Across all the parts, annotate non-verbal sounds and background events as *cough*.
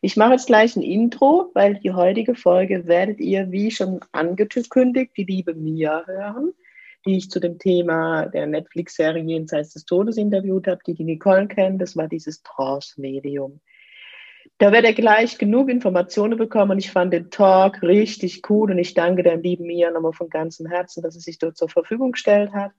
Ich mache jetzt gleich ein Intro, weil die heutige Folge werdet ihr, wie schon angekündigt, die liebe Mia hören, die ich zu dem Thema der Netflix-Serie Jenseits des Todes interviewt habe, die die Nicole kennt. Das war dieses Trance-Medium. Da werdet ihr gleich genug Informationen bekommen und ich fand den Talk richtig cool und ich danke der lieben Mia nochmal von ganzem Herzen, dass sie sich dort zur Verfügung gestellt hat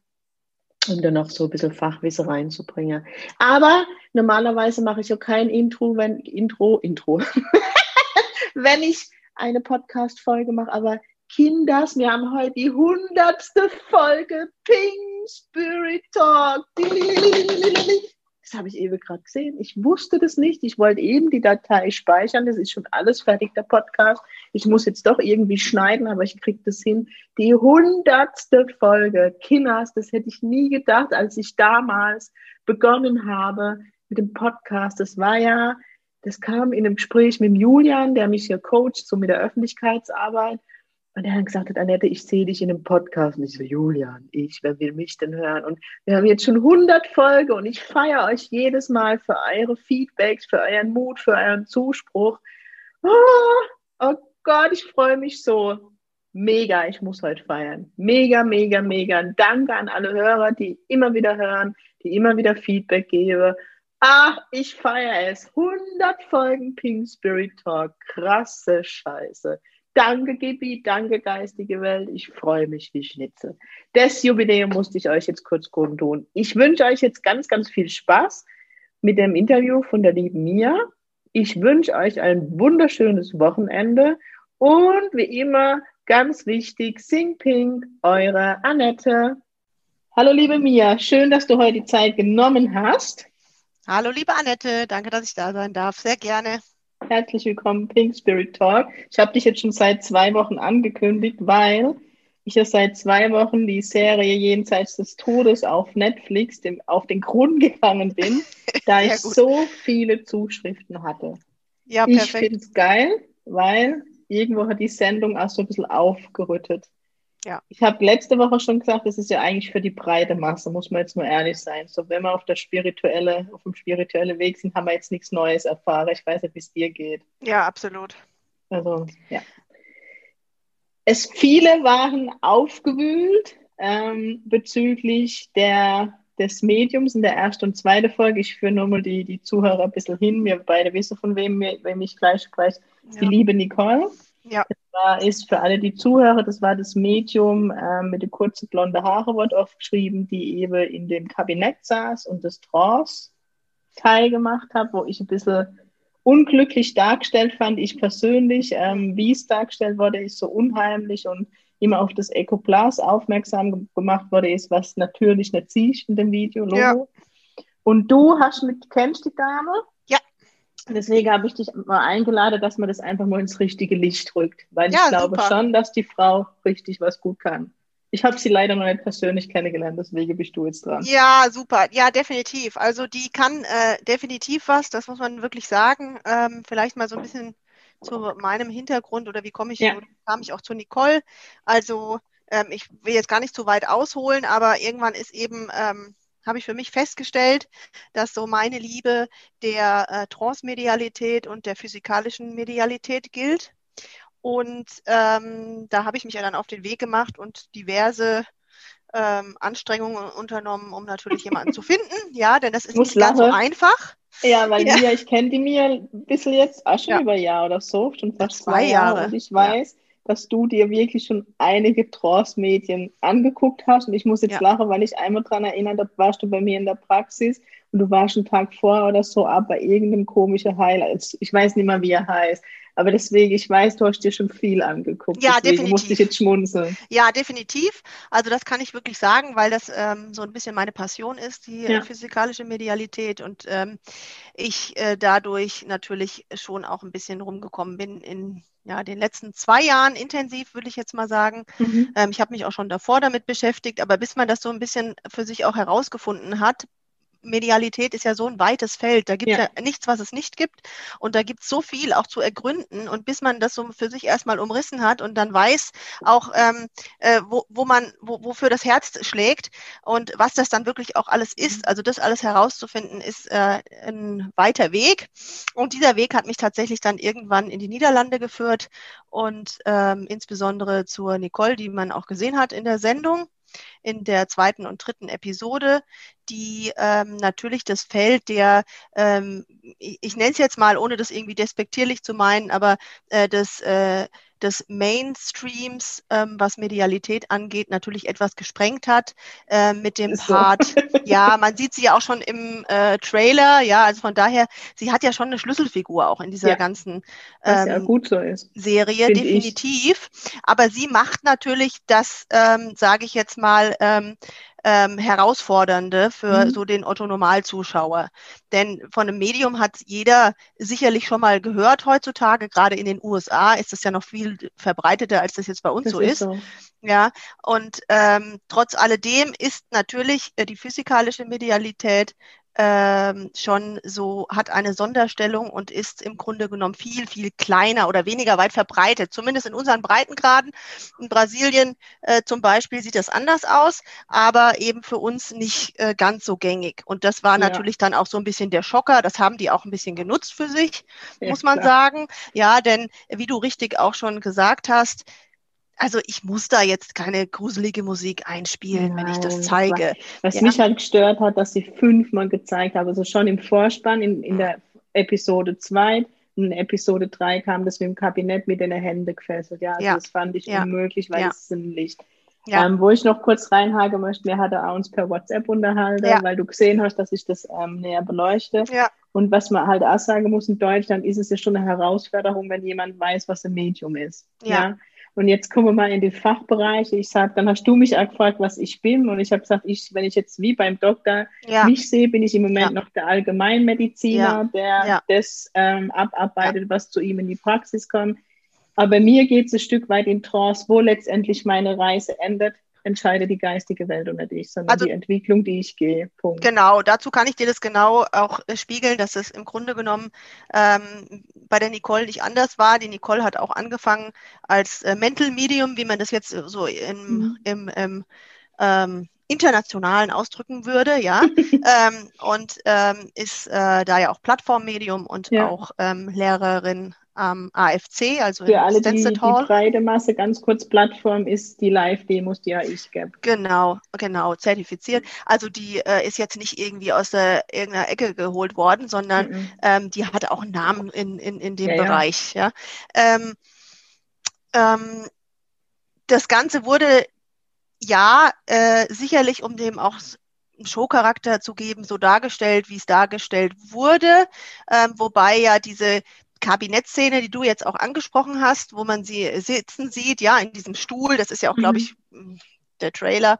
um dann noch so ein bisschen Fachwissen reinzubringen. Aber normalerweise mache ich auch kein Intro, wenn Intro, Intro, *laughs* wenn ich eine Podcast-Folge mache. Aber Kinders, wir haben heute die hundertste Folge Pink Spirit Talk. Das habe ich eben gerade gesehen. Ich wusste das nicht. Ich wollte eben die Datei speichern. Das ist schon alles fertig, der Podcast. Ich muss jetzt doch irgendwie schneiden, aber ich kriege das hin. Die hundertste Folge. Kinders, das hätte ich nie gedacht, als ich damals begonnen habe mit dem Podcast. Das war ja, das kam in einem Gespräch mit Julian, der mich hier coacht, so mit der Öffentlichkeitsarbeit. Und er hat gesagt, Annette, ich sehe dich in einem Podcast. Und ich so, Julian, ich, wer will mich denn hören? Und wir haben jetzt schon 100 Folgen und ich feiere euch jedes Mal für eure Feedbacks, für euren Mut, für euren Zuspruch. Oh, oh Gott, ich freue mich so. Mega, ich muss heute feiern. Mega, mega, mega. Danke an alle Hörer, die immer wieder hören, die immer wieder Feedback geben. Ach, ich feiere es. 100 Folgen Pink Spirit Talk. Krasse Scheiße. Danke, Gibi, danke, geistige Welt. Ich freue mich wie Schnitzel. Das Jubiläum musste ich euch jetzt kurz kundtun. Ich wünsche euch jetzt ganz, ganz viel Spaß mit dem Interview von der lieben Mia. Ich wünsche euch ein wunderschönes Wochenende und wie immer ganz wichtig, Sing Pink, eure Annette. Hallo liebe Mia, schön, dass du heute die Zeit genommen hast. Hallo liebe Annette, danke, dass ich da sein darf. Sehr gerne. Herzlich willkommen, Pink Spirit Talk. Ich habe dich jetzt schon seit zwei Wochen angekündigt, weil ich ja seit zwei Wochen die Serie Jenseits des Todes auf Netflix dem, auf den Grund gegangen bin, *laughs* da ich so viele Zuschriften hatte. Ja, perfekt. Ich finde es geil, weil irgendwo hat die Sendung auch so ein bisschen aufgerüttet. Ja. Ich habe letzte Woche schon gesagt, das ist ja eigentlich für die breite Masse, muss man jetzt nur ehrlich sein. So, wenn wir auf der spirituelle, auf dem spirituellen Weg sind, haben wir jetzt nichts Neues erfahren. Ich weiß nicht, wie es dir geht. Ja, absolut. Also, ja. Es viele waren aufgewühlt ähm, bezüglich der, des Mediums in der ersten und zweiten Folge. Ich führe nur mal die, die Zuhörer ein bisschen hin. Wir beide wissen, von wem, wem ich gleich spreche. Ja. Die liebe Nicole. Ja. Das war, ist für alle die Zuhörer, das war das Medium äh, mit den kurzen blonden Haare, wird oft geschrieben, die eben in dem Kabinett saß und das Trance Teil gemacht hat, wo ich ein bisschen unglücklich dargestellt fand, ich persönlich, ähm, wie es dargestellt wurde, ist so unheimlich und immer auf das Ecoplas aufmerksam gemacht wurde, ist, was natürlich nicht siehst in dem Video. Ja. Und du hast mit, kennst die Dame? Deswegen habe ich dich mal eingeladen, dass man das einfach mal ins richtige Licht rückt, weil ja, ich glaube super. schon, dass die Frau richtig was gut kann. Ich habe sie leider noch nicht persönlich kennengelernt, deswegen bist du jetzt dran. Ja, super. Ja, definitiv. Also die kann äh, definitiv was, das muss man wirklich sagen. Ähm, vielleicht mal so ein bisschen zu meinem Hintergrund oder wie komme ich, ja. kam ich auch zu Nicole. Also ähm, ich will jetzt gar nicht zu weit ausholen, aber irgendwann ist eben ähm, habe ich für mich festgestellt, dass so meine Liebe der äh, Transmedialität und der physikalischen Medialität gilt. Und ähm, da habe ich mich ja dann auf den Weg gemacht und diverse ähm, Anstrengungen unternommen, um natürlich jemanden zu *laughs* finden. Ja, denn das ist nicht ganz so einfach. Ja, weil ja. Mia, ich kenne die mir ein bisschen jetzt auch schon ja. über ein Jahr oder so, schon fast zwei, zwei Jahre. Jahre. Und ich weiß, ja dass du dir wirklich schon einige Trance-Medien angeguckt hast. Und ich muss jetzt ja. lachen, weil ich einmal daran erinnere, da warst du bei mir in der Praxis und du warst einen Tag vor oder so ab bei irgendeinem komischen Heil. Ich weiß nicht mehr, wie er heißt. Aber deswegen, ich weiß, du hast dir schon viel angeguckt. Ja, deswegen definitiv. musste ich jetzt schmunzeln. Ja, definitiv. Also das kann ich wirklich sagen, weil das ähm, so ein bisschen meine Passion ist, die äh, Ja. physikalische Medialität und ähm, ich äh, dadurch natürlich schon auch ein bisschen rumgekommen bin in ja, den letzten zwei Jahren intensiv, würde ich jetzt mal sagen. Mhm. Ähm, ich habe mich auch schon davor damit beschäftigt, aber bis man das so ein bisschen für sich auch herausgefunden hat, Medialität ist ja so ein weites Feld. Da gibt es Ja. ja. nichts, was es nicht gibt. Und da gibt es so viel auch zu ergründen. Und bis man das so für sich erstmal umrissen hat und dann weiß auch, ähm, äh, wo, wo man, wo, wofür das Herz schlägt und was das dann wirklich auch alles ist. Also das alles herauszufinden, ist äh, ein weiter Weg. Und dieser Weg hat mich tatsächlich dann irgendwann in die Niederlande geführt und ähm, insbesondere zur Nicole, die man auch gesehen hat in der Sendung in der zweiten und dritten Episode, die ähm, natürlich das Feld der, ähm, ich, ich nenne es jetzt mal, ohne das irgendwie despektierlich zu meinen, aber äh, des, äh, des Mainstreams, ähm, was Medialität angeht, natürlich etwas gesprengt hat äh, mit dem Ist so. Part. *laughs* Ja, man sieht sie ja auch schon im äh, Trailer, ja, also von daher, sie hat ja schon eine Schlüsselfigur auch in dieser Ja. ganzen ja ähm, gut so. Serie, Find ich. definitiv. Aber sie macht natürlich das, ähm, sage ich jetzt mal, ähm, ähm, Herausfordernde für Mhm. so den Otto-Normal-Zuschauer. Denn von einem Medium hat jeder sicherlich schon mal gehört heutzutage. Gerade in den USA ist das ja noch viel verbreiteter, als das jetzt bei uns Das so ist. so. Ja, und ähm, trotz alledem ist natürlich äh, die physikalische Medialität ähm, schon so, hat eine Sonderstellung und ist im Grunde genommen viel, viel kleiner oder weniger weit verbreitet, zumindest in unseren Breitengraden. In Brasilien äh, zum Beispiel sieht das anders aus, aber eben für uns nicht äh, ganz so gängig. Und das war Ja. natürlich dann auch so ein bisschen der Schocker. Das haben die auch ein bisschen genutzt für sich Ja, muss man klar. sagen. Ja, denn wie du richtig auch schon gesagt hast, also ich muss da jetzt keine gruselige Musik einspielen, wenn ich das Nein, zeige. Was Ja. mich halt gestört hat, dass sie fünfmal gezeigt haben, also schon im Vorspann, in, in der Episode 2, in Episode 3 kam das mit dem Kabinett mit den Händen gefesselt. Ja, also Ja. das fand ich Ja. unmöglich, weil es sind Licht. Ähm, wo ich noch kurz reinhaken möchte, wir hatten auch uns per WhatsApp unterhalten, weil du gesehen hast, dass ich das ähm, näher beleuchte. Und was man halt auch sagen muss, in Deutschland ist es ja schon eine Herausforderung, wenn jemand weiß, was ein Medium ist. Ja. Und jetzt kommen wir mal in die Fachbereiche. Ich sag, dann hast du mich auch gefragt, was ich bin. Und ich habe gesagt, ich, wenn ich jetzt wie beim Doktor ja, mich sehe, bin ich im Moment Ja. noch der Allgemeinmediziner, der Ja. das ähm, abarbeitet, was zu ihm in die Praxis kommt. Aber mir geht es ein Stück weit in Trance, wo letztendlich meine Reise endet, entscheidet die geistige Welt nicht ich, sondern Also- die Entwicklung, die ich gehe. Punkt. genau. Dazu kann ich dir das genau auch äh, spiegeln, dass es im Grunde genommen ähm, bei der Nicole nicht anders war. Die Nicole hat auch angefangen als äh, Mental Medium, wie man das jetzt äh, so im, Mhm. im, im ähm, internationalen ausdrücken würde, ja, *laughs* ähm, und ähm, ist äh, da ja auch Plattformmedium und Ja. auch ähm, Lehrerin am AFC, also Für alle, die, die breite Masse, ganz kurz, Plattform ist die Live-Demos, die ja ich gebe. Genau, genau, zertifiziert. Also die äh, ist jetzt nicht irgendwie aus der irgendeiner Ecke geholt worden, sondern Mhm. ähm, die hat auch einen Namen in, in, in dem Ja, ja. Bereich. Ja. Ähm, ähm, das Ganze wurde ja äh, sicherlich, um dem auch einen Showcharakter zu geben, so dargestellt, wie es dargestellt wurde, ähm, wobei ja diese Kabinettszene, die du jetzt auch angesprochen hast, wo man sie sitzen sieht, ja, in diesem Stuhl, das ist ja auch, glaube Mhm. ich, m, der Trailer.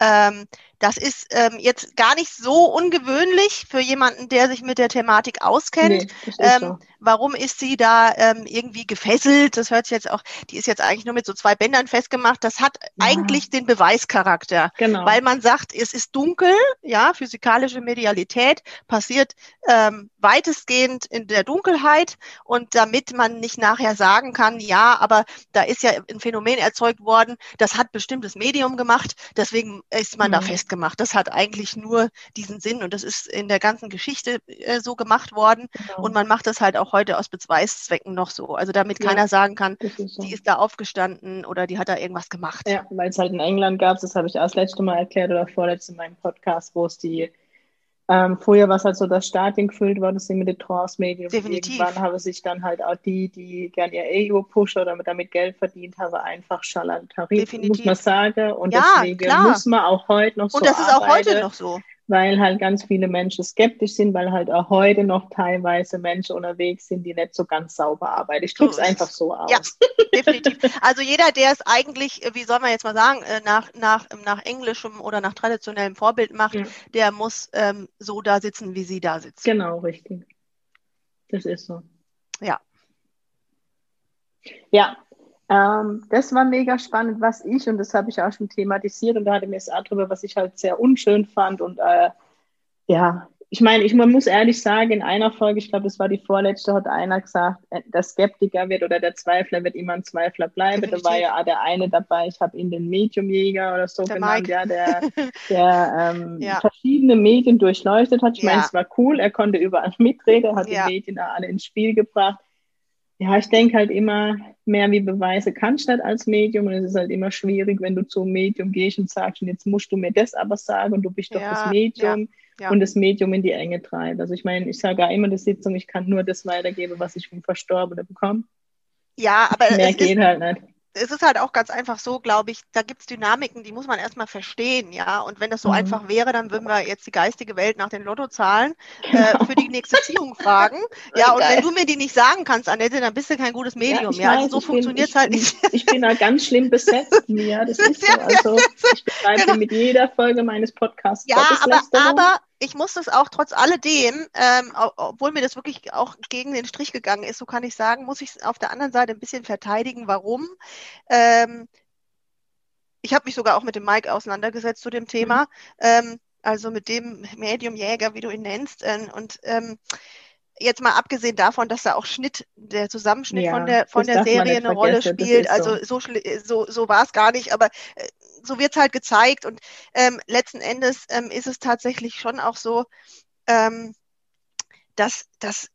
Ähm, das ist ähm, jetzt gar nicht so ungewöhnlich für jemanden, der sich mit der Thematik auskennt. Nee, Ähm, so. Warum ist sie da ähm, irgendwie gefesselt? Das hört sich jetzt auch, die ist jetzt eigentlich nur mit so zwei Bändern festgemacht. Das hat Ja. eigentlich den Beweischarakter, Genau. weil man sagt, es ist dunkel, ja, physikalische Medialität passiert ähm, weitestgehend in der Dunkelheit und damit man nicht nachher sagen kann, ja, aber da ist ja ein Phänomen erzeugt worden, das hat bestimmtes Medium gemacht, deswegen ist man da Mhm. Festgemacht. Das hat eigentlich nur diesen Sinn und das ist in der ganzen Geschichte äh, so gemacht worden. genau. Und man macht das halt auch heute aus Beweiszwecken noch so. Also damit Ja. keiner sagen kann, ist so. die ist da aufgestanden oder die hat da irgendwas gemacht. Ja, weil es halt in England gab, das habe ich auch das letzte Mal erklärt oder vorletzte in meinem Podcast, wo es die, ähm, früher war es halt so, dass Stadien gefüllt worden sind mit den Trance-Medien. Definitiv. Irgendwann haben sich dann halt auch die, die gerne ihr Ego pushen oder damit Geld verdient haben, einfach Definitiv. muss man sagen. Und Ja, deswegen klar. muss man auch heute noch so Und das ist auch arbeiten, heute noch so. Weil halt ganz viele Menschen skeptisch sind, weil halt auch heute noch teilweise Menschen unterwegs sind, die nicht so ganz sauber arbeiten. Ich drücke es einfach so aus. Ja, *laughs* definitiv. Also jeder, der es eigentlich, wie soll man jetzt mal sagen, äh, nach, nach, nach englischem oder nach traditionellem Vorbild macht, ja. der muss ähm, so da sitzen, wie sie da sitzen. Genau, richtig. Das ist so. Ja. Ja, ähm, das war mega spannend, was ich, und das habe ich auch schon thematisiert, und da hatte mir es auch drüber, was ich halt sehr unschön fand. Und äh, ja, ich meine, ich man muss ehrlich sagen, in einer Folge, ich glaube, das war die vorletzte, hat einer gesagt, äh, der Skeptiker wird oder der Zweifler wird immer ein Zweifler bleiben. Definitiv. Da war ja der eine dabei, ich habe ihn den Mediumjäger oder so der genannt, Mike. ja, der, *laughs* der ähm, ja. verschiedene Medien durchleuchtet hat. Ich ja. meine, es war cool, er konnte überall *laughs* mitreden, hat ja. die Medien alle ins Spiel gebracht ja, ich denke halt immer mehr wie Beweise kannst du nicht als Medium und es ist halt immer schwierig, wenn du zum Medium gehst und sagst, und jetzt musst du mir das aber sagen und du bist doch ja, das Medium ja, ja. und das Medium in die Enge treibt. Also ich meine, ich sage auch immer in der Sitzung, ich kann nur das weitergeben, was ich vom Verstorbenen bekomme. Ja, aber mehr geht ist, halt nicht es ist halt auch ganz einfach so, glaube ich, da gibt es Dynamiken, die muss man erstmal verstehen, ja. Und wenn das so mhm. einfach wäre, dann würden wir jetzt die geistige Welt nach den Lottozahlen äh, genau. für die nächste Ziehung fragen. *laughs* Ja, und Geil. wenn du mir die nicht sagen kannst, Annette, dann bist du kein gutes Medium. Ja, ja. also so funktioniert es halt nicht. Ich bin da ganz schlimm besetzt, Mia. Das *laughs* ist so. Also ich betreibe genau. mit jeder Folge meines Podcasts. Ja, aber, aber ich muss das auch trotz alledem, ähm, obwohl mir das wirklich auch gegen den Strich gegangen ist, so kann ich sagen, muss ich es auf der anderen Seite ein bisschen verteidigen. Warum? Ähm, ich habe mich sogar auch mit dem Mike auseinandergesetzt zu dem Thema, mhm. ähm, also mit dem Mediumjäger, wie du ihn nennst. Äh, und ähm, jetzt mal abgesehen davon, dass da auch Schnitt, der Zusammenschnitt ja, von der von der Serie eine Rolle spielt. Also so, so, so, so war es gar nicht, aber äh, so wird es halt gezeigt. Und ähm, letzten Endes ähm, ist es tatsächlich schon auch so, ähm, dass, dass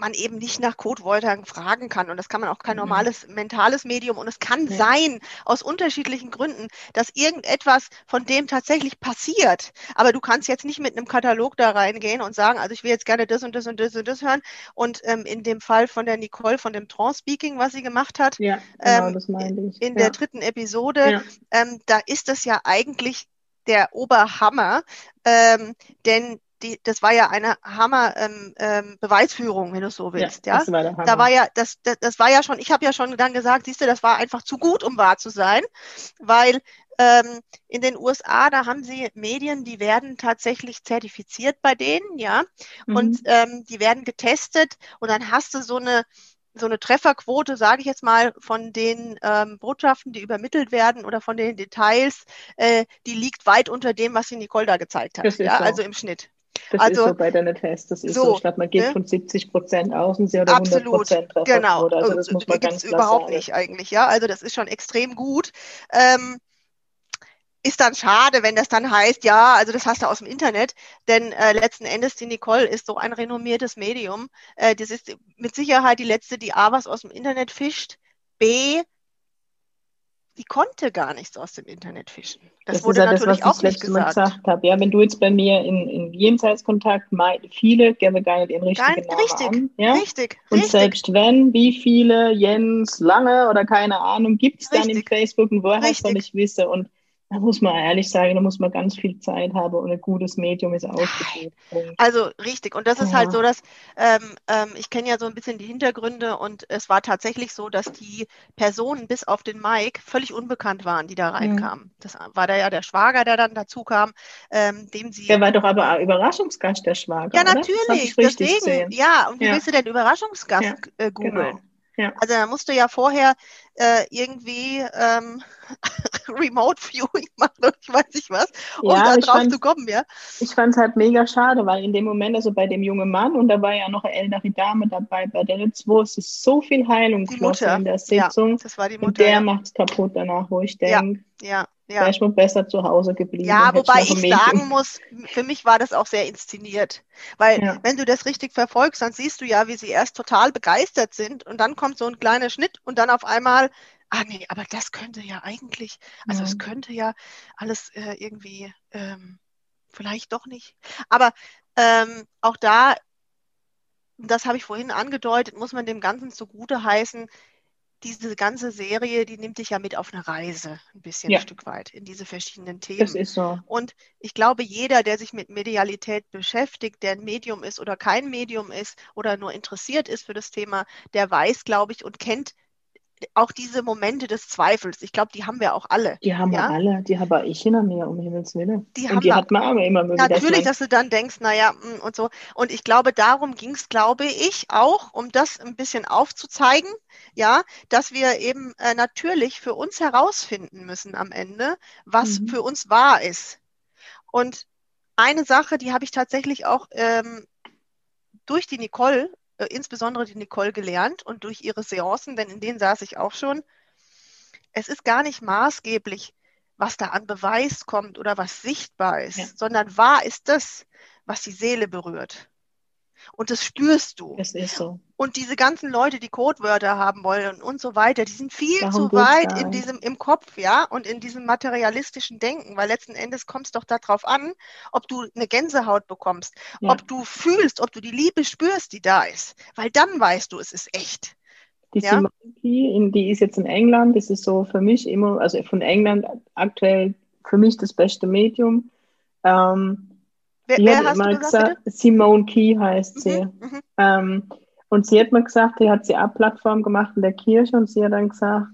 man eben nicht nach Codewörtern fragen kann. Und das kann man auch kein mhm. normales mentales Medium. Und es kann ja. sein, aus unterschiedlichen Gründen, dass irgendetwas von dem tatsächlich passiert. Aber du kannst jetzt nicht mit einem Katalog da reingehen und sagen, also ich will jetzt gerne das und das und das und das hören. Und ähm, in dem Fall von der Nicole, von dem Trance-Speaking, was sie gemacht hat, ja, genau, ähm, das ich. in ja. der dritten Episode, ähm, da ist das ja eigentlich der Oberhammer, ähm, denn die, das war ja eine Hammer ähm, ähm, Beweisführung, wenn du so willst. Ja, ja? Das war der Hammer. Da war ja, das, das, das war ja schon, ich habe ja schon dann gesagt, siehst du, das war einfach zu gut, um wahr zu sein, weil ähm, in den USA, da haben sie Medien, die werden tatsächlich zertifiziert bei denen, ja, mhm. und ähm, die werden getestet und dann hast du so eine so eine Trefferquote, sage ich jetzt mal, von den ähm, Botschaften, die übermittelt werden oder von den Details, äh, die liegt weit unter dem, was die Nicole da gezeigt hat. Ja, so. Also im Schnitt. Das also, ist so bei deinen Tests. Das ist so, so. Ich glaube, man geht ne? von 70 Prozent aus und sie hat 100 Prozent Genau. Also das muss man ganz klar überhaupt sagen. nicht eigentlich. Ja, also das ist schon extrem gut. Ähm, ist dann schade, wenn das dann heißt, ja, also das hast du aus dem Internet, denn äh, letzten Endes die Nicole ist so ein renommiertes Medium. Äh, das ist mit Sicherheit die letzte, die A was aus dem Internet fischt, B die konnte gar nichts aus dem Internet fischen. Das, das wurde ja natürlich das, auch nicht gesagt. gesagt habe. Ja, wenn du jetzt bei mir in, in Jenseitskontakt, viele geben gar nicht den richtigen Nein, Namen richtig, an. Ja? Richtig, Und richtig. selbst wenn, wie viele Jens Lange oder keine Ahnung gibt es dann im Facebook und woher soll ich wissen? Und da muss man ehrlich sagen, da muss man ganz viel Zeit haben und ein gutes Medium ist ausgebildet. Also richtig. Und das ist halt so, dass ähm, ähm, ich kenne ja so ein bisschen die Hintergründe und es war tatsächlich so, dass die Personen bis auf den Mike völlig unbekannt waren, die da reinkamen. Mhm. Das war da ja der Schwager, der dann dazu kam, ähm, dem sie. Der war doch aber ein Überraschungsgast, der Schwager. Ja, natürlich. Deswegen, gesehen. ja. Und wie ja. willst du denn Überraschungsgast ja, äh, googeln? Genau. Ja. Also da musst du ja vorher äh, irgendwie ähm, *laughs* Remote Viewing machen oder ich weiß nicht was, um ja, da drauf zu kommen, ja. Ich fand es halt mega schade, weil in dem Moment, also bei dem jungen Mann und da war ja noch eine ältere Dame dabei, bei der zwei, es ist so viel Heilung geflossen in der Sitzung. Ja, das war die Mutter. Und der ja. macht es kaputt danach, wo ich denke. Ja, ja. Ja. Wäre mal besser zu Hause geblieben. Ja, wobei ich sagen muss, für mich war das auch sehr inszeniert. Weil ja. wenn du das richtig verfolgst, dann siehst du ja, wie sie erst total begeistert sind und dann kommt so ein kleiner Schnitt und dann auf einmal ah nee, aber das könnte ja eigentlich, also es könnte ja alles äh, irgendwie ähm, vielleicht doch nicht. Aber ähm, auch da, das habe ich vorhin angedeutet, muss man dem Ganzen zugute heißen, diese ganze Serie, die nimmt dich ja mit auf eine Reise, ein bisschen ja. ein Stück weit, in diese verschiedenen Themen. Das ist so. Und ich glaube, jeder, der sich mit Medialität beschäftigt, der ein Medium ist oder kein Medium ist oder nur interessiert ist für das Thema, der weiß, glaube ich, und kennt auch diese Momente des Zweifels, ich glaube, die haben wir auch alle. Die haben ja? wir alle, die habe ich hinter mir, um Himmels Willen. Die, und die hat man aber immer wieder. Natürlich, dass du dann denkst, naja, mm, und so. Und ich glaube, darum ging es, glaube ich, auch, um das ein bisschen aufzuzeigen, ja, dass wir eben äh, natürlich für uns herausfinden müssen am Ende, was mhm. für uns wahr ist. Und eine Sache, die habe ich tatsächlich auch ähm, durch die Nicole äh, insbesondere die Nicole gelernt und durch ihre Seancen, denn in denen saß ich auch schon. Es ist gar nicht maßgeblich, was da an Beweis kommt oder was sichtbar ist, ja. sondern wahr ist das, was die Seele berührt. Und das spürst du. Das ist so. Und diese ganzen Leute, die Codewörter haben wollen und so weiter, die sind viel Darum zu weit in diesem, im Kopf, ja, und in diesem materialistischen Denken, weil letzten Endes kommt es doch darauf an, ob du eine Gänsehaut bekommst, ja. ob du fühlst, ob du die Liebe spürst, die da ist. Weil dann weißt du, es ist echt. Die ja? Simonki, die ist jetzt in England, das ist so für mich immer, also von England aktuell für mich das beste Medium. Ähm, Wer, die wer hat immer gesagt, gesagt Simone Key heißt sie. Mhm, mhm, ähm, und sie hat mir gesagt, die hat sie ab Plattform gemacht in der Kirche und sie hat dann gesagt,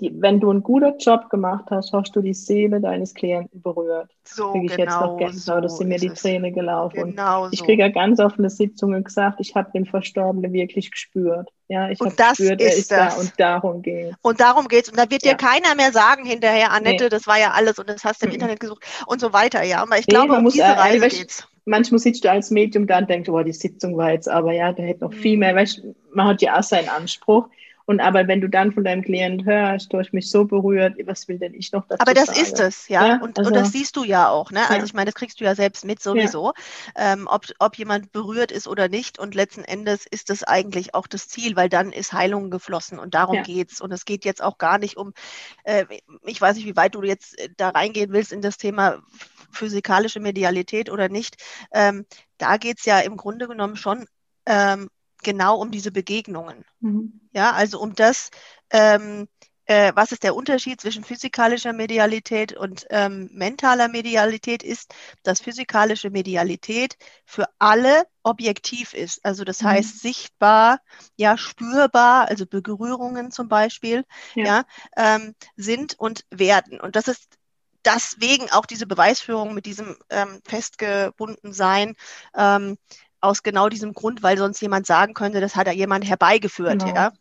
die, wenn du einen guten Job gemacht hast, hast du die Seele deines Klienten berührt. So kriege ich genau jetzt noch Gänsehaut, so dass sie mir die Träne gelaufen. Genau ich kriege ja ganz offene Sitzungen gesagt, ich habe den Verstorbenen wirklich gespürt. Ja, ich habe gespürt, er ist das. da und darum geht Und darum geht es. Und da wird ja. dir keiner mehr sagen hinterher, Annette, nee. das war ja alles und das hast du im mhm. Internet gesucht und so weiter. Ja, aber ich nee, glaube, um diese Reise geht's manchmal sitzt du als Medium da und denkst, oh, die Sitzung war jetzt aber, ja, da hätte noch viel mhm. mehr, weißt, man hat ja auch seinen Anspruch. Und aber wenn du dann von deinem Klient hörst, du hast mich so berührt, was will denn ich noch dazu Aber das sagen? ist es, ja. ja? Und, also, und das siehst du ja auch, ne? Also ja. ich meine, das kriegst du ja selbst mit sowieso, ja. ähm, ob, ob jemand berührt ist oder nicht. Und letzten Endes ist das eigentlich auch das Ziel, weil dann ist Heilung geflossen und darum ja. geht's. Und es geht jetzt auch gar nicht um, äh, ich weiß nicht, wie weit du jetzt äh, da reingehen willst in das Thema physikalische Medialität oder nicht. Ähm, da geht's ja im Grunde genommen schon ähm, genau um diese Begegnungen. Mhm. Ja, also um das, ähm, äh, was ist der Unterschied zwischen physikalischer Medialität und ähm, mentaler Medialität ist, dass physikalische Medialität für alle objektiv ist. Also das mhm. heißt sichtbar, ja, spürbar, also Berührungen zum Beispiel, ja, ja ähm, sind und werden. Und das ist deswegen auch diese Beweisführung mit diesem ähm, festgebunden Sein ähm, aus genau diesem Grund, weil sonst jemand sagen könnte, das hat da jemand herbeigeführt. Genau. Ja?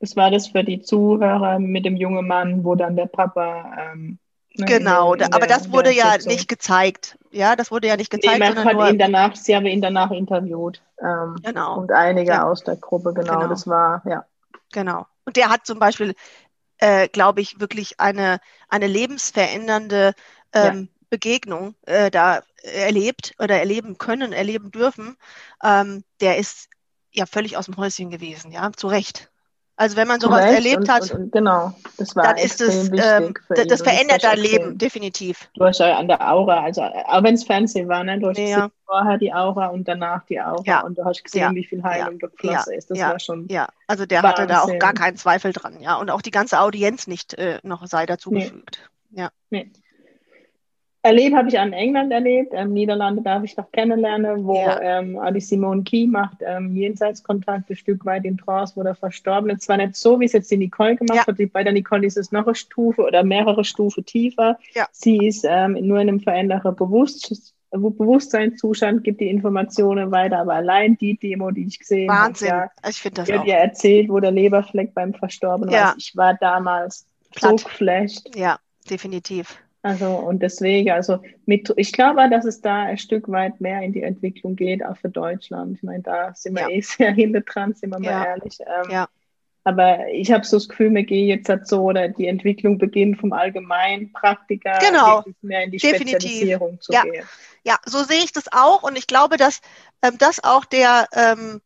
Das war das für die Zuhörer mit dem jungen Mann, wo dann der Papa. Ähm, ne, genau, der, aber das wurde ja Sitzung. nicht gezeigt. Ja, das wurde ja nicht gezeigt. Nee, man hat nur, ihn danach, sie haben ihn danach interviewt. Ähm, genau. Und einige ja. aus der Gruppe, genau, genau, das war, ja. Genau. Und der hat zum Beispiel, äh, glaube ich, wirklich eine, eine lebensverändernde ähm, ja. Begegnung äh, da erlebt oder erleben können, erleben dürfen, ähm, der ist ja völlig aus dem Häuschen gewesen, ja, zu Recht. Also wenn man sowas Recht erlebt und, hat, und, und, genau, das war dann ist es, ähm, das, das verändert dein Leben, definitiv. Du hast ja an der Aura, also auch wenn es Fernsehen war, ne, du hast ja. vorher die Aura und danach die Aura ja. und du hast gesehen, ja. wie viel Heilung ja. geflossen ist. Das war schon. Ja, also der Wahnsinn. hatte da auch gar keinen Zweifel dran, ja, und auch die ganze Audienz nicht äh, noch sei dazugefügt. Nee. Ja. Nee erlebt habe ich an England erlebt. Ähm, Niederlande darf ich noch kennenlernen, wo ja. ähm, die Simone Key macht ähm, Jenseitskontakt ein Stück weit in Trance, wo der Verstorbene. Zwar nicht so, wie es jetzt die Nicole gemacht ja. hat. Bei der Nicole ist es noch eine Stufe oder mehrere Stufen tiefer. Ja. Sie ist ähm, nur in einem veränderten Bewusstsein. Bewusstseinszustand gibt die Informationen weiter, aber allein die Demo, die ich gesehen habe, Wahnsinn. Ja, ich finde das auch. dir erzählt, wo der Leberfleck beim Verstorbenen ja. war. Ich war damals Platt. so geflasht. Ja, definitiv. Also und deswegen, also mit, ich glaube, dass es da ein Stück weit mehr in die Entwicklung geht, auch für Deutschland. Ich meine, da sind wir ja. eh sehr hinter dran, sind wir ja. mal ehrlich. Ähm, ja. Aber ich habe so das Gefühl, wir gehen jetzt halt so, oder die Entwicklung beginnt vom Allgemeinpraktiker genau. mehr in die Definitiv. Spezialisierung zu ja. gehen. Ja, so sehe ich das auch und ich glaube, dass ähm, das auch der ähm,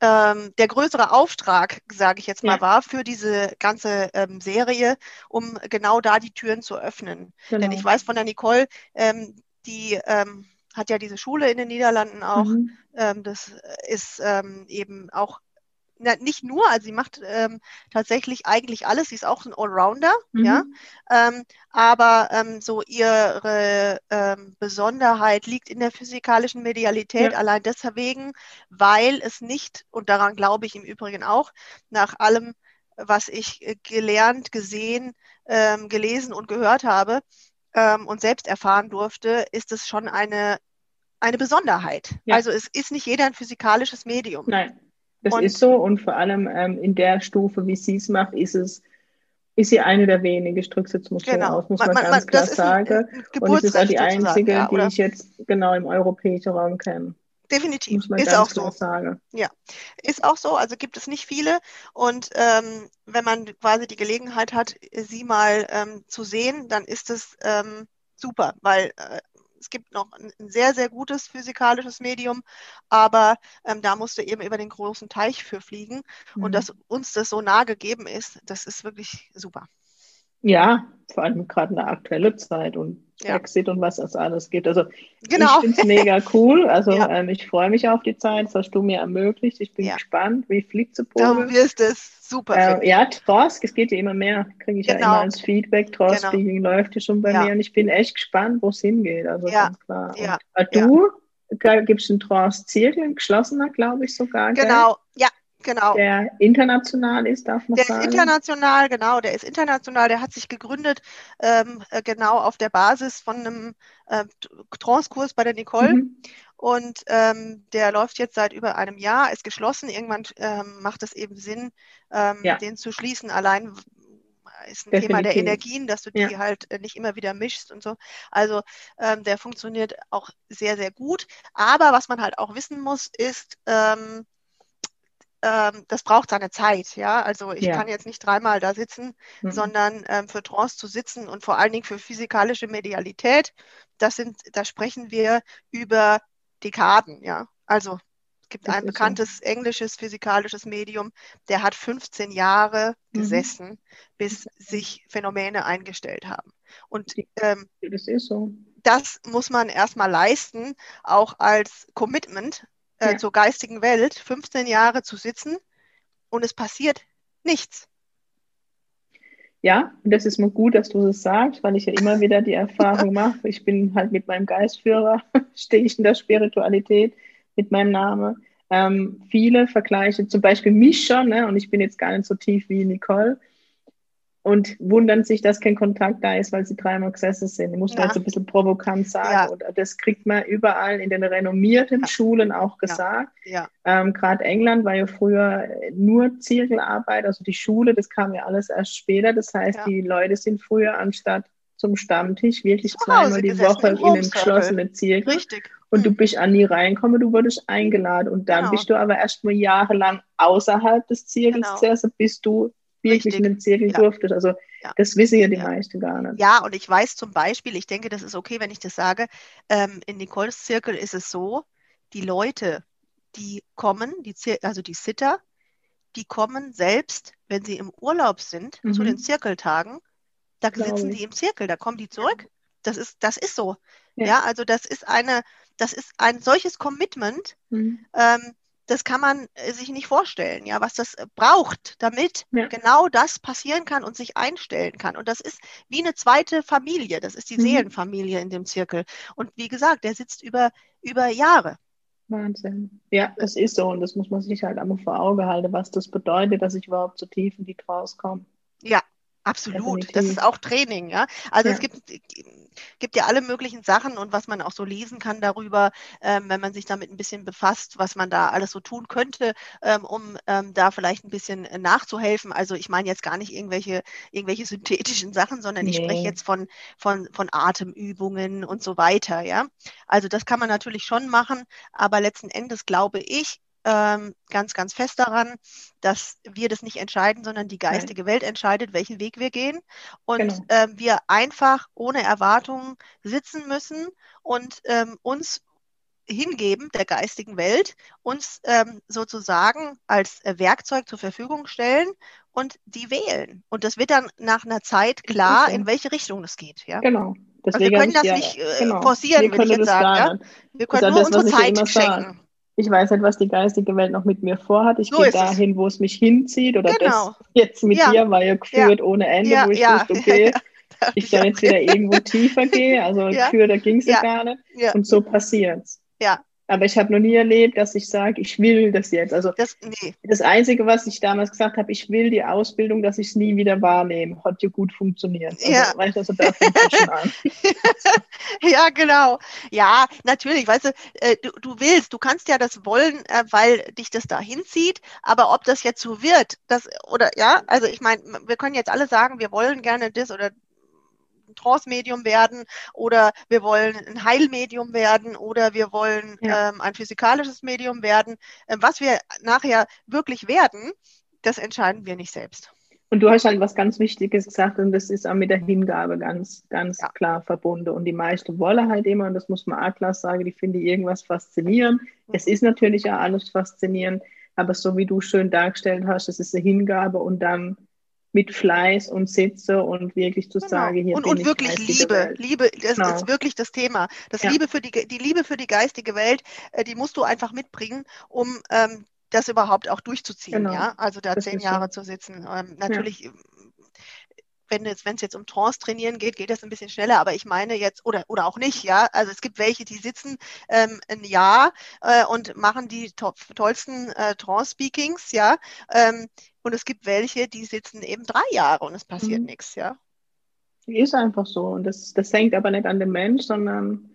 ähm, der größere Auftrag, sage ich jetzt mal, ja. war für diese ganze ähm, Serie, um genau da die Türen zu öffnen. Genau. Denn ich weiß von der Nicole, ähm, die ähm, hat ja diese Schule in den Niederlanden auch. Mhm. Ähm, das ist ähm, eben auch na, nicht nur, also sie macht ähm, tatsächlich eigentlich alles. Sie ist auch ein Allrounder, mhm. ja. Ähm, aber ähm, so ihre ähm, Besonderheit liegt in der physikalischen Medialität, ja. allein deswegen, weil es nicht, und daran glaube ich im Übrigen auch, nach allem, was ich äh, gelernt, gesehen, ähm, gelesen und gehört habe ähm, und selbst erfahren durfte, ist es schon eine eine Besonderheit. Ja. Also es ist nicht jeder ein physikalisches Medium. Nein. Das und, ist so und vor allem ähm, in der Stufe, wie sie es macht, ist es ist sie eine der wenigen, ich drücke es jetzt genau. aus, muss man, man ganz man, klar sagen. Ein, ein und es ist auch die einzige, ja, die ich jetzt genau im europäischen Raum kenne. Definitiv, ist auch so. Sagen. Ja, ist auch so. Also gibt es nicht viele. Und ähm, wenn man quasi die Gelegenheit hat, sie mal ähm, zu sehen, dann ist es ähm, super, weil äh, es gibt noch ein, sehr, sehr gutes physikalisches Medium, aber ähm, da musst du eben über den großen Teich für fliegen. Mhm. Und dass uns das so nah gegeben ist, das ist wirklich super. Ja, vor allem gerade in der aktuellen Zeit und ja. Exit und was es alles gibt. Also genau. ich finde es mega cool. Also *laughs* ja. ähm, ich freue mich auf die Zeit. Das hast du mir ermöglicht. Ich bin ja. gespannt, wie fliegt zu Du wirst es super. Äh, ja, Trosk, es geht ja immer mehr. Kriege ich genau. ja immer als Feedback. Trosk genau. läuft ja schon bei mir und ich bin echt gespannt, wo es hingeht. Also ganz klar. Und, äh, du gibst einen Trosk Zirkel, geschlossener, glaube ich sogar. Genau, gell? ja, Genau. Der international ist, darf man der sagen. Der ist international, genau, der ist international, der hat sich gegründet, ähm, äh, genau auf der Basis von einem äh, Trance-Kurs bei der Nicole. Mhm. Und ähm, der läuft jetzt seit über einem Jahr, ist geschlossen. Irgendwann ähm, macht es eben Sinn, ähm, ja. den zu schließen. Allein ist ein Definitiv. Thema der Energien, dass du die ja. halt äh, nicht immer wieder mischst und so. Also ähm, der funktioniert auch sehr, sehr gut. Aber was man halt auch wissen muss, ist, ähm, ähm, das braucht seine Zeit, ja. Also ich ja. kann jetzt nicht dreimal da sitzen, mhm. sondern ähm, für Trance zu sitzen und vor allen Dingen für physikalische Medialität, das sind, da sprechen wir über Dekaden, ja. Also es gibt das ein bekanntes so. englisches physikalisches Medium, der hat 15 Jahre mhm. gesessen, bis *laughs* sich Phänomene eingestellt haben. Und ähm, das ist so. Das muss man erstmal leisten, auch als Commitment, äh, ja. zur geistigen Welt 15 Jahre zu sitzen und es passiert nichts. Ja, und das ist mir gut, dass du das sagst, weil ich ja immer wieder die Erfahrung *laughs* mache. Ich bin halt mit meinem Geistführer, *laughs* stehe ich in der Spiritualität mit meinem Namen. Ähm, viele vergleichen zum Beispiel mich schon, ne, und ich bin jetzt gar nicht so tief wie Nicole, und wundern sich, dass kein Kontakt da ist, weil sie dreimal gesessen sind. Ich muss ja. man jetzt ein bisschen provokant sagen. Ja. Und das kriegt man überall in den renommierten ja. Schulen auch gesagt. Ja. Ähm, Gerade England war ja früher nur Zirkelarbeit, also die Schule, das kam ja alles erst später. Das heißt, die Leute sind früher anstatt zum Stammtisch wirklich zweimal die Woche in den geschlossenen Zirkel. Richtig. Und hm. du bist an nie reinkommen, du wurdest eingeladen. Und dann genau. bist du aber erst mal jahrelang außerhalb des Zirkels genau. bis du wirklich Richtig. in den Zirkel ja. durftest. Also ja. das wissen ja die ja. meisten gar nicht. Ja, und ich weiß zum Beispiel, ich denke, das ist okay, wenn ich das sage, ähm, in Nicoles Zirkel ist es so, die Leute, die kommen, die also die Sitter, die kommen selbst, wenn sie im Urlaub sind, mhm. zu den Zirkeltagen, da Glaube sitzen ich. die im Zirkel, da kommen die zurück. Das ist, das ist so. Ja. ja, also das ist eine, das ist ein solches Commitment. Mhm. Ähm, das kann man äh, sich nicht vorstellen, ja, was das äh, braucht, damit ja. genau das passieren kann und sich einstellen kann. Und das ist wie eine zweite Familie. Das ist die mhm. Seelenfamilie in dem Zirkel. Und wie gesagt, der sitzt über, über Jahre. Wahnsinn. Ja, es ist so. Und das muss man sich halt einmal vor Augen halten, was das bedeutet, dass ich überhaupt so tief in die Traus komme. Ja, Absolut, Definitiv. das ist auch Training, ja. Also ja. es gibt, gibt ja alle möglichen Sachen und was man auch so lesen kann darüber, ähm, wenn man sich damit ein bisschen befasst, was man da alles so tun könnte, ähm, um ähm, da vielleicht ein bisschen nachzuhelfen. Also ich meine jetzt gar nicht irgendwelche, irgendwelche *laughs* synthetischen Sachen, sondern nee. ich spreche jetzt von, von, von Atemübungen und so weiter, ja. Also das kann man natürlich schon machen, aber letzten Endes glaube ich, ähm, ganz, ganz fest daran, dass wir das nicht entscheiden, sondern die geistige Nein. Welt entscheidet, welchen Weg wir gehen. Und genau. ähm, wir einfach ohne Erwartungen sitzen müssen und ähm, uns hingeben der geistigen Welt, uns ähm, sozusagen als äh, Werkzeug zur Verfügung stellen und die wählen. Und das wird dann nach einer Zeit klar, in welche Richtung das geht. Ja? Genau. Also wir können das ja, nicht äh, genau. forcieren, würde ich jetzt sagen. Ja? Wir können nur unsere Zeit schenken. Ich weiß nicht, was die geistige Welt noch mit mir vorhat. Ich so gehe dahin, wo es mich hinzieht. Oder genau. das jetzt mit ja. dir war ja geführt ja. ohne Ende, ja, wo ich ja. wusste, *laughs* okay, ich soll jetzt wieder *laughs* irgendwo tiefer gehen. Also ja. für, da ging es ja. gar nicht. Und so passiert's. Ja, aber ich habe noch nie erlebt, dass ich sage, ich will das jetzt. Also das, nee. das Einzige, was ich damals gesagt habe, ich will die Ausbildung, dass ich es nie wieder wahrnehme, hat ja gut funktioniert. Also, ja. Weißt du, also da schon an. *laughs* ja, genau. Ja, natürlich. Weißt du, äh, du, du willst, du kannst ja das wollen, äh, weil dich das da hinzieht. Aber ob das jetzt so wird, das oder ja, also ich meine, wir können jetzt alle sagen, wir wollen gerne das oder Trance-Medium werden oder wir wollen ein Heilmedium werden oder wir wollen ja. ähm, ein physikalisches Medium werden. Ähm, was wir nachher wirklich werden, das entscheiden wir nicht selbst. Und du hast halt was ganz Wichtiges gesagt und das ist auch mit der Hingabe ganz, ganz ja. klar verbunden. Und die meisten wollen halt immer, und das muss man auch klar sagen, die finden irgendwas faszinierend. Mhm. Es ist natürlich auch alles faszinierend, aber so wie du schön dargestellt hast, es ist eine Hingabe und dann mit Fleiß und Sitze und wirklich zu genau. sagen, hier und, bin und ich wirklich Liebe. Liebe, das genau. ist wirklich das Thema. Das ja. Liebe für die, die Liebe für die geistige Welt, äh, die musst du einfach mitbringen, um ähm, das überhaupt auch durchzuziehen, genau. ja. Also da das zehn Jahre so. zu sitzen. Ähm, natürlich ja wenn es wenn es jetzt um Trance trainieren geht, geht das ein bisschen schneller. Aber ich meine jetzt oder oder auch nicht, ja. Also es gibt welche, die sitzen ähm, ein Jahr äh, und machen die to tollsten äh, Trance Speakings, ja. Ähm, und es gibt welche, die sitzen eben drei Jahre und es passiert mhm. nichts, ja. Ist einfach so. Und das, das hängt aber nicht an dem Mensch, sondern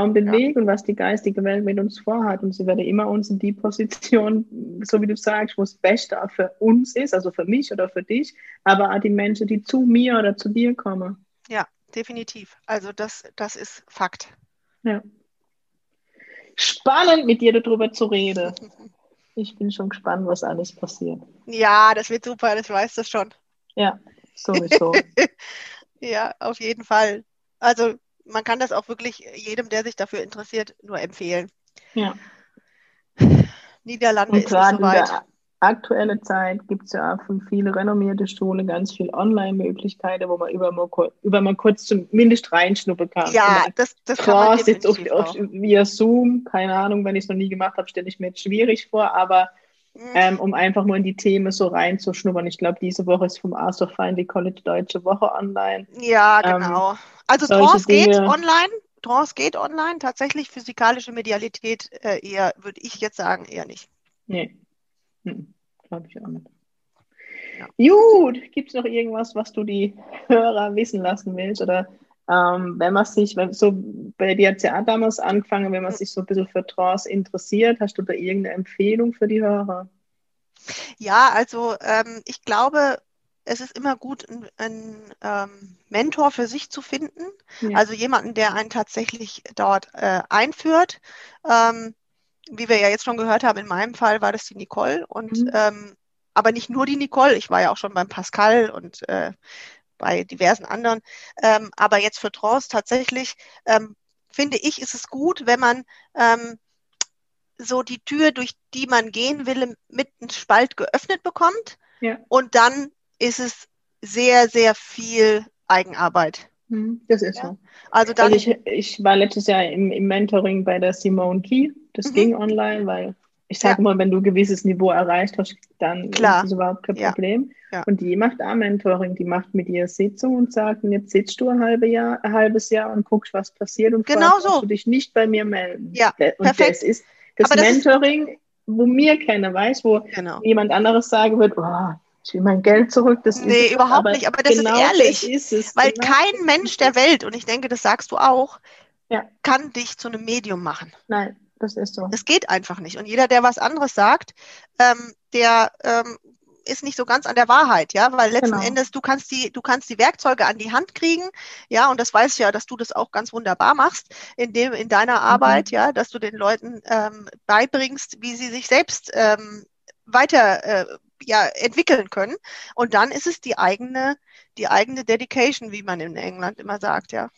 um den ja. Weg und was die geistige Welt mit uns vorhat. Und sie werde immer uns in die Position, so wie du sagst, wo es Beste auch für uns ist, also für mich oder für dich, aber auch die Menschen, die zu mir oder zu dir kommen. Ja, definitiv. Also das, das ist Fakt. Ja. Spannend, mit dir darüber zu reden. *laughs* Ich bin schon gespannt, was alles passiert. Ja, das wird super, das weißt du schon. Ja, sowieso. *laughs* ja, auf jeden Fall. Also man kann das auch wirklich jedem, der sich dafür interessiert, nur empfehlen. Ja. Niederlande Und ist nicht so weit. Aktuelle Zeit gibt es ja auch von vielen renommierte Schulen ganz viele Online-Möglichkeiten, wo man über mal, über mal kurz zumindest reinschnuppern kann. Ja, das, das kann man jetzt auf, auf, via Zoom, keine Ahnung, wenn ich es noch nie gemacht habe, stelle ich mir jetzt schwierig vor, aber. Ähm, um einfach nur in die Themen so reinzuschnuppern. Ich glaube, diese Woche ist vom Arthur Feindly College Deutsche Woche online. Ja, ähm, genau. Ähm, also Trance geht online. Trance geht online. Tatsächlich physikalische Medialität äh, eher, würde ich jetzt sagen, eher nicht. Nee. Hm, Glaube ich auch nicht. Ja. Gut, gibt es noch irgendwas, was du die Hörer wissen lassen willst? Oder ähm, wenn man sich, wenn, so bei hat ja damals angefangen, wenn man sich so ein bisschen für Trance interessiert, hast du da irgendeine Empfehlung für die Hörer? Ja, also ähm, ich glaube, es ist immer gut, einen, einen ähm, Mentor für sich zu finden. Ja. Also jemanden, der einen tatsächlich dort äh, einführt. Ähm, wie wir ja jetzt schon gehört haben, in meinem Fall war das die Nicole und mhm. ähm, aber nicht nur die Nicole, ich war ja auch schon beim Pascal und äh, bei diversen anderen. Ähm, aber jetzt für Trance tatsächlich ähm, finde ich, ist es gut, wenn man ähm, so die Tür, durch die man gehen will, mit einem Spalt geöffnet bekommt ja. und dann ist es sehr, sehr viel Eigenarbeit. Hm, das ist ja. so. Also, dann, also ich, ich war letztes Jahr im, im Mentoring bei der Simone Key. Das mhm. ging online, weil ich sage ja. mal, wenn du ein gewisses Niveau erreicht hast, dann Klar. ist das überhaupt kein Problem. Ja. Und die macht auch Mentoring, die macht mit dir Sitzung und sagt, jetzt sitzt du ein, halbe Jahr, ein halbes Jahr und guckst, was passiert und genau so. du dich nicht bei mir melden. Ja, und perfekt. das ist das Aber Mentoring, das ist, wo mir keiner weiß, wo genau. jemand anderes sagen wird, oh, ich will mein Geld zurück. Das nee, ist überhaupt nicht, aber das genau ist ehrlich. Das ist es, weil genau kein Mensch der Welt, und ich denke, das sagst du auch, kann dich zu einem Medium machen. Nein, das ist so. Das geht einfach nicht. Und jeder, der was anderes sagt, ähm, der ähm, ist nicht so ganz an der Wahrheit, ja, weil letzten genau. Endes du kannst die, du kannst die Werkzeuge an die Hand kriegen, ja, und das weiß ich ja, dass du das auch ganz wunderbar machst in dem in deiner mhm. Arbeit, ja, dass du den Leuten ähm, beibringst, wie sie sich selbst ähm, weiter äh, ja, entwickeln können. Und dann ist es die eigene, die eigene Dedication, wie man in England immer sagt, ja.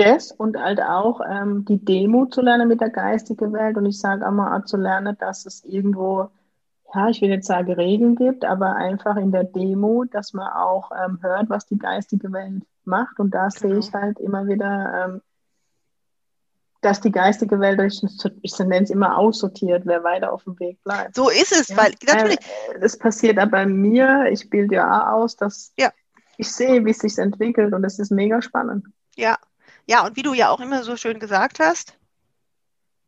Das und halt auch ähm, die Demo zu lernen mit der geistigen Welt. Und ich sage auch mal auch zu lernen, dass es irgendwo, ja, ich will jetzt sagen Regeln gibt, aber einfach in der Demo, dass man auch ähm, hört, was die geistige Welt macht. Und da genau. sehe ich halt immer wieder, ähm, dass die geistige Welt, ich, ich nenne es immer aussortiert, wer weiter auf dem Weg bleibt. So ist es, ja? weil natürlich. Äh, das passiert aber bei mir, ich bilde ja auch aus, dass ja. ich sehe, wie es sich entwickelt und es ist mega spannend. Ja, ja, und wie du ja auch immer so schön gesagt hast,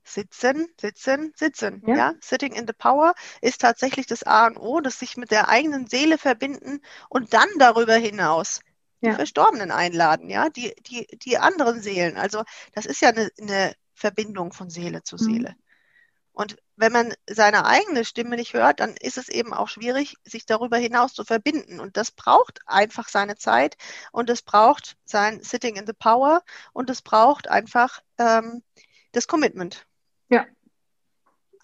Sitzen, sitzen, sitzen. Ja. ja. Sitting in the Power ist tatsächlich das A und O, das sich mit der eigenen Seele verbinden und dann darüber hinaus die ja. Verstorbenen einladen, ja, die, die, die anderen Seelen. Also das ist ja eine, eine Verbindung von Seele zu mhm. Seele. Mhm. Und wenn man seine eigene Stimme nicht hört, dann ist es eben auch schwierig, sich darüber hinaus zu verbinden. Und das braucht einfach seine Zeit und es braucht sein Sitting in the Power und es braucht einfach ähm, das Commitment.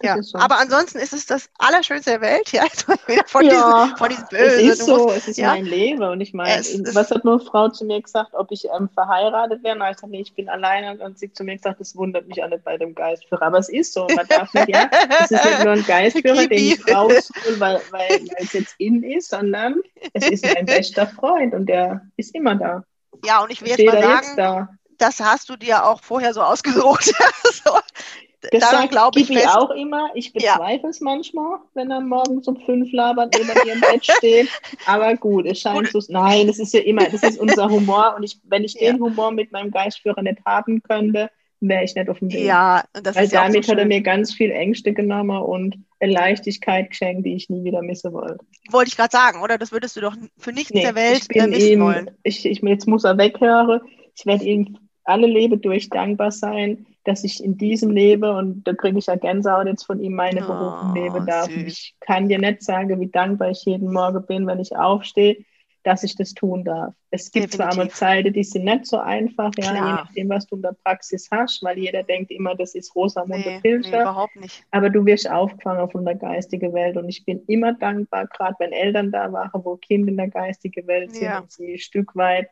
Ja. So. aber ansonsten ist es das Allerschönste der Welt, *laughs* ja. Wieder von, ja, diesen, von diesen Bösen. Es ist so, es ist ja. mein Leben. Und ich meine, was hat nur eine Frau zu mir gesagt, ob ich ähm, verheiratet wäre? Na, ich sage, nee, ich bin alleine. Und sie zu mir gesagt, das wundert mich auch nicht bei dem Geistführer. Aber es ist so. Man darf nicht, ja, es ist nicht nur ein Geistführer, den ich raushole, weil, weil, weil es jetzt in ist, sondern es ist mein *laughs* bester Freund und der ist immer da. Ja, und ich will jetzt mal sagen, jetzt das hast du dir auch vorher so ausgesucht. *laughs* so, das Daran glaube ich fest. auch immer. Ich bezweifle ja. es manchmal, wenn er morgens um fünf labert neben ihrem Bett steht. Aber gut, es scheint so. Nein, das ist ja immer, das ist unser Humor. Und ich, wenn ich ja. den Humor mit meinem Geistführer nicht haben könnte, wäre ich nicht auf dem Weg. Ja, das Weil ist damit so hat er mir ganz viel Ängste genommen und eine Leichtigkeit geschenkt, die ich nie wieder missen wollte. Wollte ich gerade sagen, oder? Das würdest du doch für nichts nee, der Welt ich bin missen ihm, wollen. Ich, ich, jetzt muss er weghören. Ich werde ihm alle Lebe durch dankbar sein, dass ich in diesem lebe und da kriege ich ja Gänsehaut jetzt von ihm meine oh, Berufung leben darf. Ich kann dir nicht sagen, wie dankbar ich jeden Morgen bin, wenn ich aufstehe, dass ich das tun darf. Es gibt Definitiv. zwar einmal Zeiten, die sind nicht so einfach, ja, je nachdem, was du in der Praxis hast, weil jeder denkt immer, das ist Rosamunde nee, Pilcher. Nee, überhaupt nicht. Aber du wirst aufgefangen von der geistigen Welt und ich bin immer dankbar, gerade wenn Eltern da waren, wo Kinder in der geistigen Welt sind ja. und sie ein Stück weit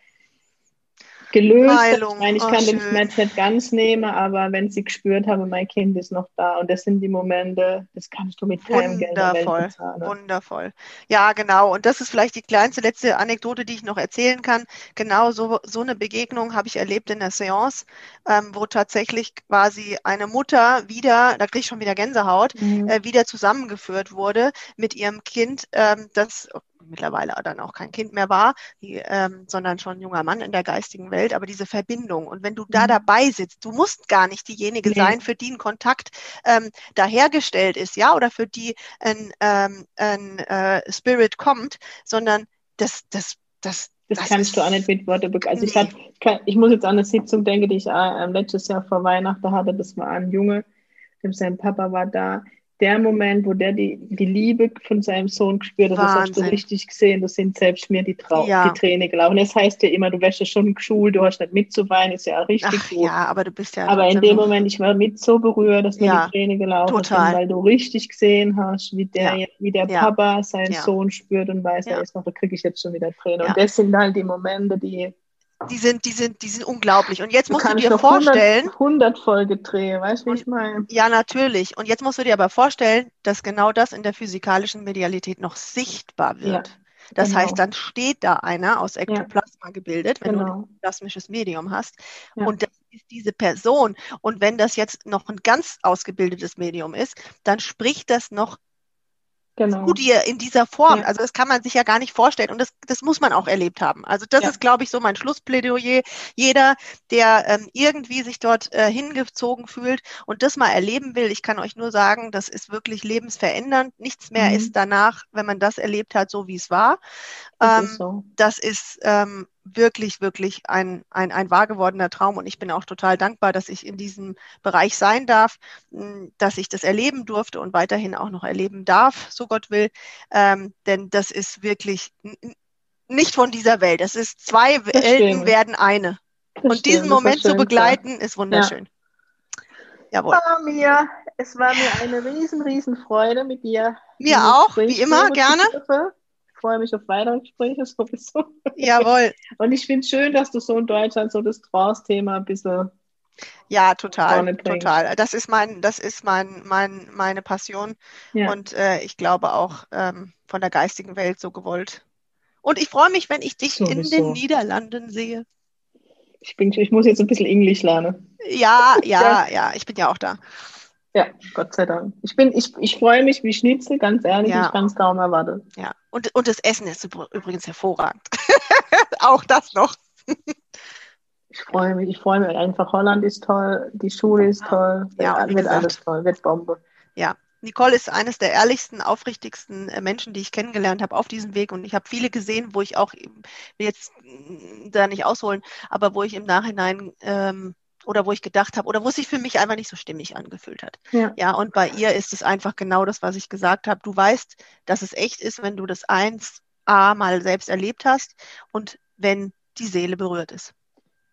gelöst. Heilung. Ich meine, ich oh, kann schön. den Schmerz nicht ganz nehmen, aber wenn sie gespürt habe, mein Kind ist noch da und das sind die Momente, das kannst du mit keinem Geld der Welt bezahlen. Wundervoll. Ja, genau. Und das ist vielleicht die kleinste letzte Anekdote, die ich noch erzählen kann. Genau so, so eine Begegnung habe ich erlebt in der Seance, ähm, wo tatsächlich quasi eine Mutter wieder, da kriege ich schon wieder Gänsehaut, mhm. äh, wieder zusammengeführt wurde mit ihrem Kind, ähm, das mittlerweile dann auch kein Kind mehr war, die, ähm, sondern schon ein junger Mann in der geistigen Welt, aber diese Verbindung. Und wenn du da mhm. dabei sitzt, du musst gar nicht diejenige nee. sein, für die ein Kontakt ähm, da hergestellt ist, ja, oder für die ein, ähm, ein äh, Spirit kommt, sondern das, das, das, das, das kannst du auch nicht mit Worten. Also nee. ich, kann, ich muss jetzt an eine Sitzung denken, die ich äh, letztes Jahr vor Weihnachten hatte. Das war ein Junge, dem sein Papa war da der Moment, wo der die, die Liebe von seinem Sohn gespürt hat, das hast du richtig gesehen, das sind selbst mir die, Trau ja. die Tränen gelaufen. Das heißt ja immer, du wärst ja schon geschult, du hast nicht mitzuweinen, ist ja auch richtig Ach, gut. Ja, aber du bist ja. Aber in dem Moment, ich war mit so berührt, dass mir ja, die Tränen gelaufen sind, weil du richtig gesehen hast, wie der, ja. wie der Papa seinen Sohn spürt und weiß, er ist noch, da kriege ich jetzt schon wieder Tränen. Und das sind halt die Momente, die die sind, die sind, die sind unglaublich. Und jetzt musst du, du dir vorstellen. 100, 100 Folge drehen, weißt du, wie ich meine? Ja, natürlich. Und jetzt musst du dir aber vorstellen, dass genau das in der physikalischen Medialität noch sichtbar wird. Ja, das genau. heißt, dann steht da einer aus Ektoplasma ja. gebildet, wenn genau. du ein plasmisches Medium hast. Ja. Und das ist diese Person. Und wenn das jetzt noch ein ganz ausgebildetes Medium ist, dann spricht das noch genau. ihr in dieser Form. Ja. Also das kann man sich ja gar nicht vorstellen und das, das muss man auch erlebt haben. Also das ja. ist, glaube ich, so mein Schlussplädoyer. Jeder, der ähm, irgendwie sich dort äh, hingezogen fühlt und das mal erleben will, ich kann euch nur sagen, das ist wirklich lebensverändernd. Nichts mehr mhm. ist danach, wenn man das erlebt hat, so wie es war. Das ähm, ist so. Das ist ähm, wirklich, wirklich ein, ein, ein wahr gewordener Traum. Und ich bin auch total dankbar, dass ich in diesem Bereich sein darf, dass ich das erleben durfte und weiterhin auch noch erleben darf, so Gott will. Ähm, denn das ist wirklich nicht von dieser Welt. Es ist zwei das Welten stimmt. werden eine. Das und diesen stimmt, Moment zu begleiten, ist wunderschön. Ja. Jawohl. Ah, mir, es war mir eine riesen, riesen Freude mit dir. Mir auch, wie immer, gerne freue mich auf weitere Gespräche *laughs* sowieso. Jawohl. Und ich finde es schön, dass du so in Deutschland so das Trance-Thema ein bisschen. Ja, total, total. Das ist mein, das ist mein, mein, meine Passion. Ja. Und äh, ich glaube auch ähm, von der geistigen Welt so gewollt. Und ich freue mich, wenn ich dich sowieso. in den Niederlanden sehe. Ich, bin, ich muss jetzt ein bisschen Englisch lernen. *laughs* Ja, ja, ja, ich bin ja auch da. Ja, Gott sei Dank. Ich, bin, ich, ich freue mich wie Schnitzel, ganz ehrlich, ja. ich kann es kaum erwarten. Ja, und, und das Essen ist übrigens hervorragend. *laughs* auch das noch. ich freue mich, ich freue mich einfach. Holland ist toll, die Schule ist toll, ja, wird gesagt, alles toll, wird Bombe. Ja, Nicole ist eines der ehrlichsten, aufrichtigsten äh, Menschen, die ich kennengelernt habe auf diesem Weg. Und ich habe viele gesehen, wo ich auch, will jetzt mm, da nicht ausholen, aber wo ich im Nachhinein ähm, oder wo ich gedacht habe oder wo es sich für mich einfach nicht so stimmig angefühlt hat. Ja. ja, und bei ihr ist es einfach genau das, was ich gesagt habe. Du weißt, dass es echt ist, wenn du das eins A mal selbst erlebt hast und wenn die Seele berührt ist.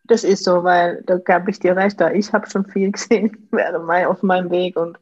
Das ist so, weil da gab ich dir recht, da ich habe schon viel *laughs* gesehen auf meinem Weg und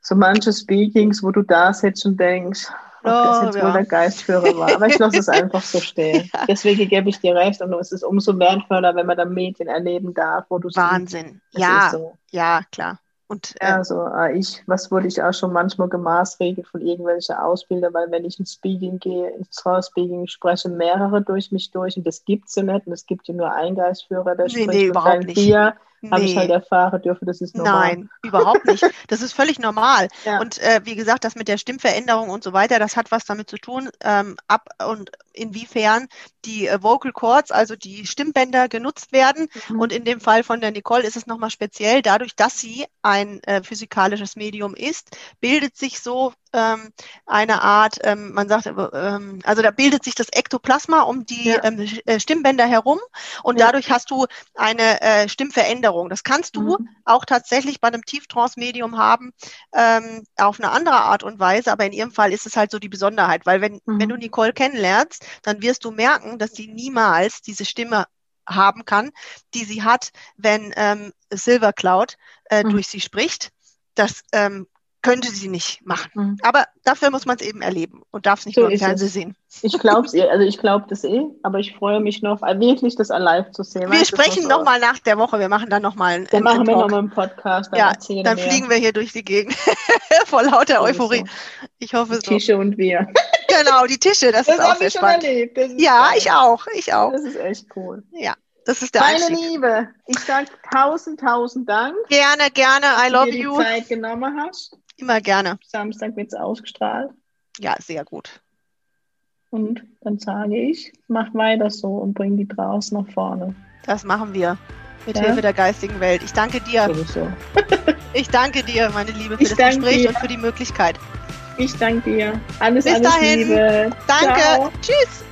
so manche Speakings, wo du da sitzt und denkst, ob oh, das jetzt ja. wohl der Geistführer war. Aber ich lasse es einfach so *laughs* stehen. ja. Deswegen gebe ich dir recht und es ist umso wertvoller, wenn man da Medien erleben darf, wo du Wahnsinn. Ja, so. ja, klar. Und, äh, also äh, ich, was wurde ich auch schon manchmal gemaßregelt von irgendwelchen Ausbildern, weil wenn ich ins Speaking gehe, ins Speaking sprechen mehrere durch mich durch und das gibt es ja nicht und es gibt ja nur einen Geistführer, der nee, spricht nee, überhaupt nicht. Dir nee. habe ich halt erfahren dürfen, das ist normal. Nein, überhaupt nicht. Das ist völlig normal. *laughs* ja. Und äh, wie gesagt, das mit der Stimmveränderung und so weiter, das hat was damit zu tun, ähm, ab und inwiefern die äh, Vocal Cords, also die Stimmbänder genutzt werden. Mhm. Und in dem Fall von der Nicole ist es nochmal speziell, dadurch, dass sie ein äh, physikalisches Medium ist, bildet sich so ähm, eine Art, ähm, man sagt, ähm, also da bildet sich das Ektoplasma um die ja. ähm, äh, Stimmbänder herum und ja. dadurch hast du eine äh, Stimmveränderung. Das kannst du mhm. auch tatsächlich bei einem Tieftrance-Medium haben, ähm, auf eine andere Art und Weise, aber in ihrem Fall ist es halt so die Besonderheit, weil wenn, mhm. wenn du Nicole kennenlernst, dann wirst du merken, dass sie niemals diese Stimme haben kann, die sie hat, wenn ähm, Silver Cloud äh, mhm. durch sie spricht. Das ähm, könnte sie nicht machen. Mhm. Aber dafür muss man es eben erleben und darf es nicht so nur im Fernsehen es. sehen. Ich glaube es eh, also ich glaube das eh, aber ich freue mich noch, äh, wirklich das live zu sehen. Wir sprechen nochmal nach der Woche, wir machen dann nochmal einen Dann machen wir nochmal einen Podcast. Dann ja, dann wir. fliegen wir hier durch die Gegend *laughs* vor lauter Euphorie. Ich hoffe so. Tische und wir. *laughs* Genau, die Tische, das, das ist auch sehr spannend. ja, geil. ich auch, ich auch. Das ist echt cool. Ja. Das ist der Meine Einstieg. Liebe, ich sage tausend, tausend Dank. Gerne, gerne. I love you. Dass du dir die Zeit genommen hast. Immer gerne. Samstag wird es ausgestrahlt. Ja, sehr gut. Und dann sage ich, mach weiter so und bring die draußen nach vorne. Das machen wir. Mit ja? Hilfe der geistigen Welt. Ich danke dir. So. ich danke dir, meine Liebe, für ich das Gespräch dir. und für die Möglichkeit. Ich danke dir. Alles, Bis alles dahin. Liebe. Danke. Ciao. Tschüss.